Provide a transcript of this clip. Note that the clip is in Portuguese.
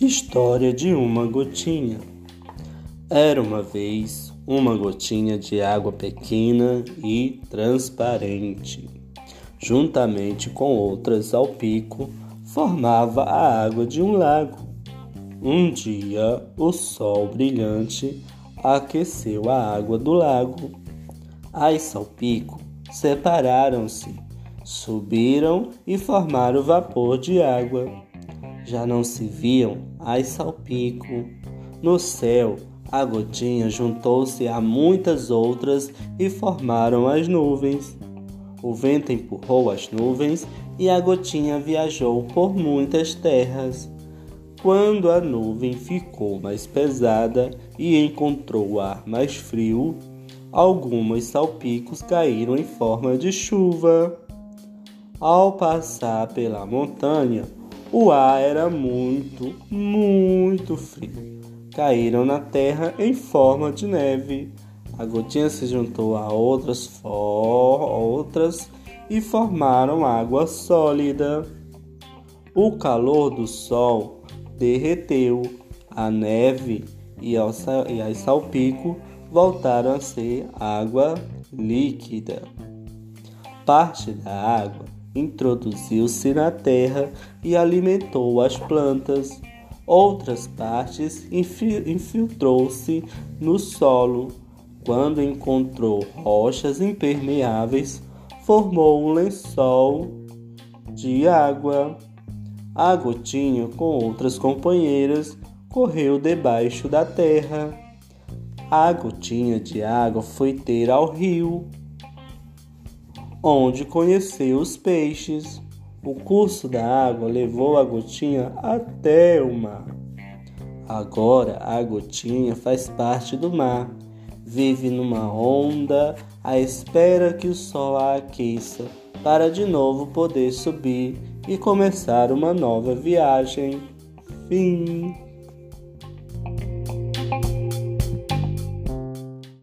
História de uma gotinha. Era uma vez uma gotinha de água pequena e transparente. Juntamente com outras ao pico, formava a água de um lago. Um dia, o sol brilhante aqueceu a água do lago. As salpico separaram-se, subiram e formaram vapor de água já não se viam as salpico. No céu, a gotinha juntou-se a muitas outras e formaram as nuvens. O vento empurrou as nuvens e a gotinha viajou por muitas terras. Quando a nuvem ficou mais pesada e encontrou o ar mais frio, alguns salpicos caíram em forma de chuva. Ao passar pela montanha, o ar era muito, muito frio. Caíram na terra em forma de neve. A gotinha se juntou a outras, for, outras e formaram água sólida. O calor do sol derreteu a neve e, ao, e as salpico voltaram a ser água líquida. Parte da água introduziu-se na terra e alimentou as plantas. Outras partes infiltrou-se no solo. Quando encontrou rochas impermeáveis, formou um lençol de água. A gotinha, com outras companheiras, correu debaixo da terra. A gotinha de água foi ter ao rio onde conheceu os peixes. O curso da água levou a gotinha até o mar. Agora a gotinha faz parte do mar, vive numa onda à espera que o sol a aqueça para de novo poder subir e começar uma nova viagem. Fim.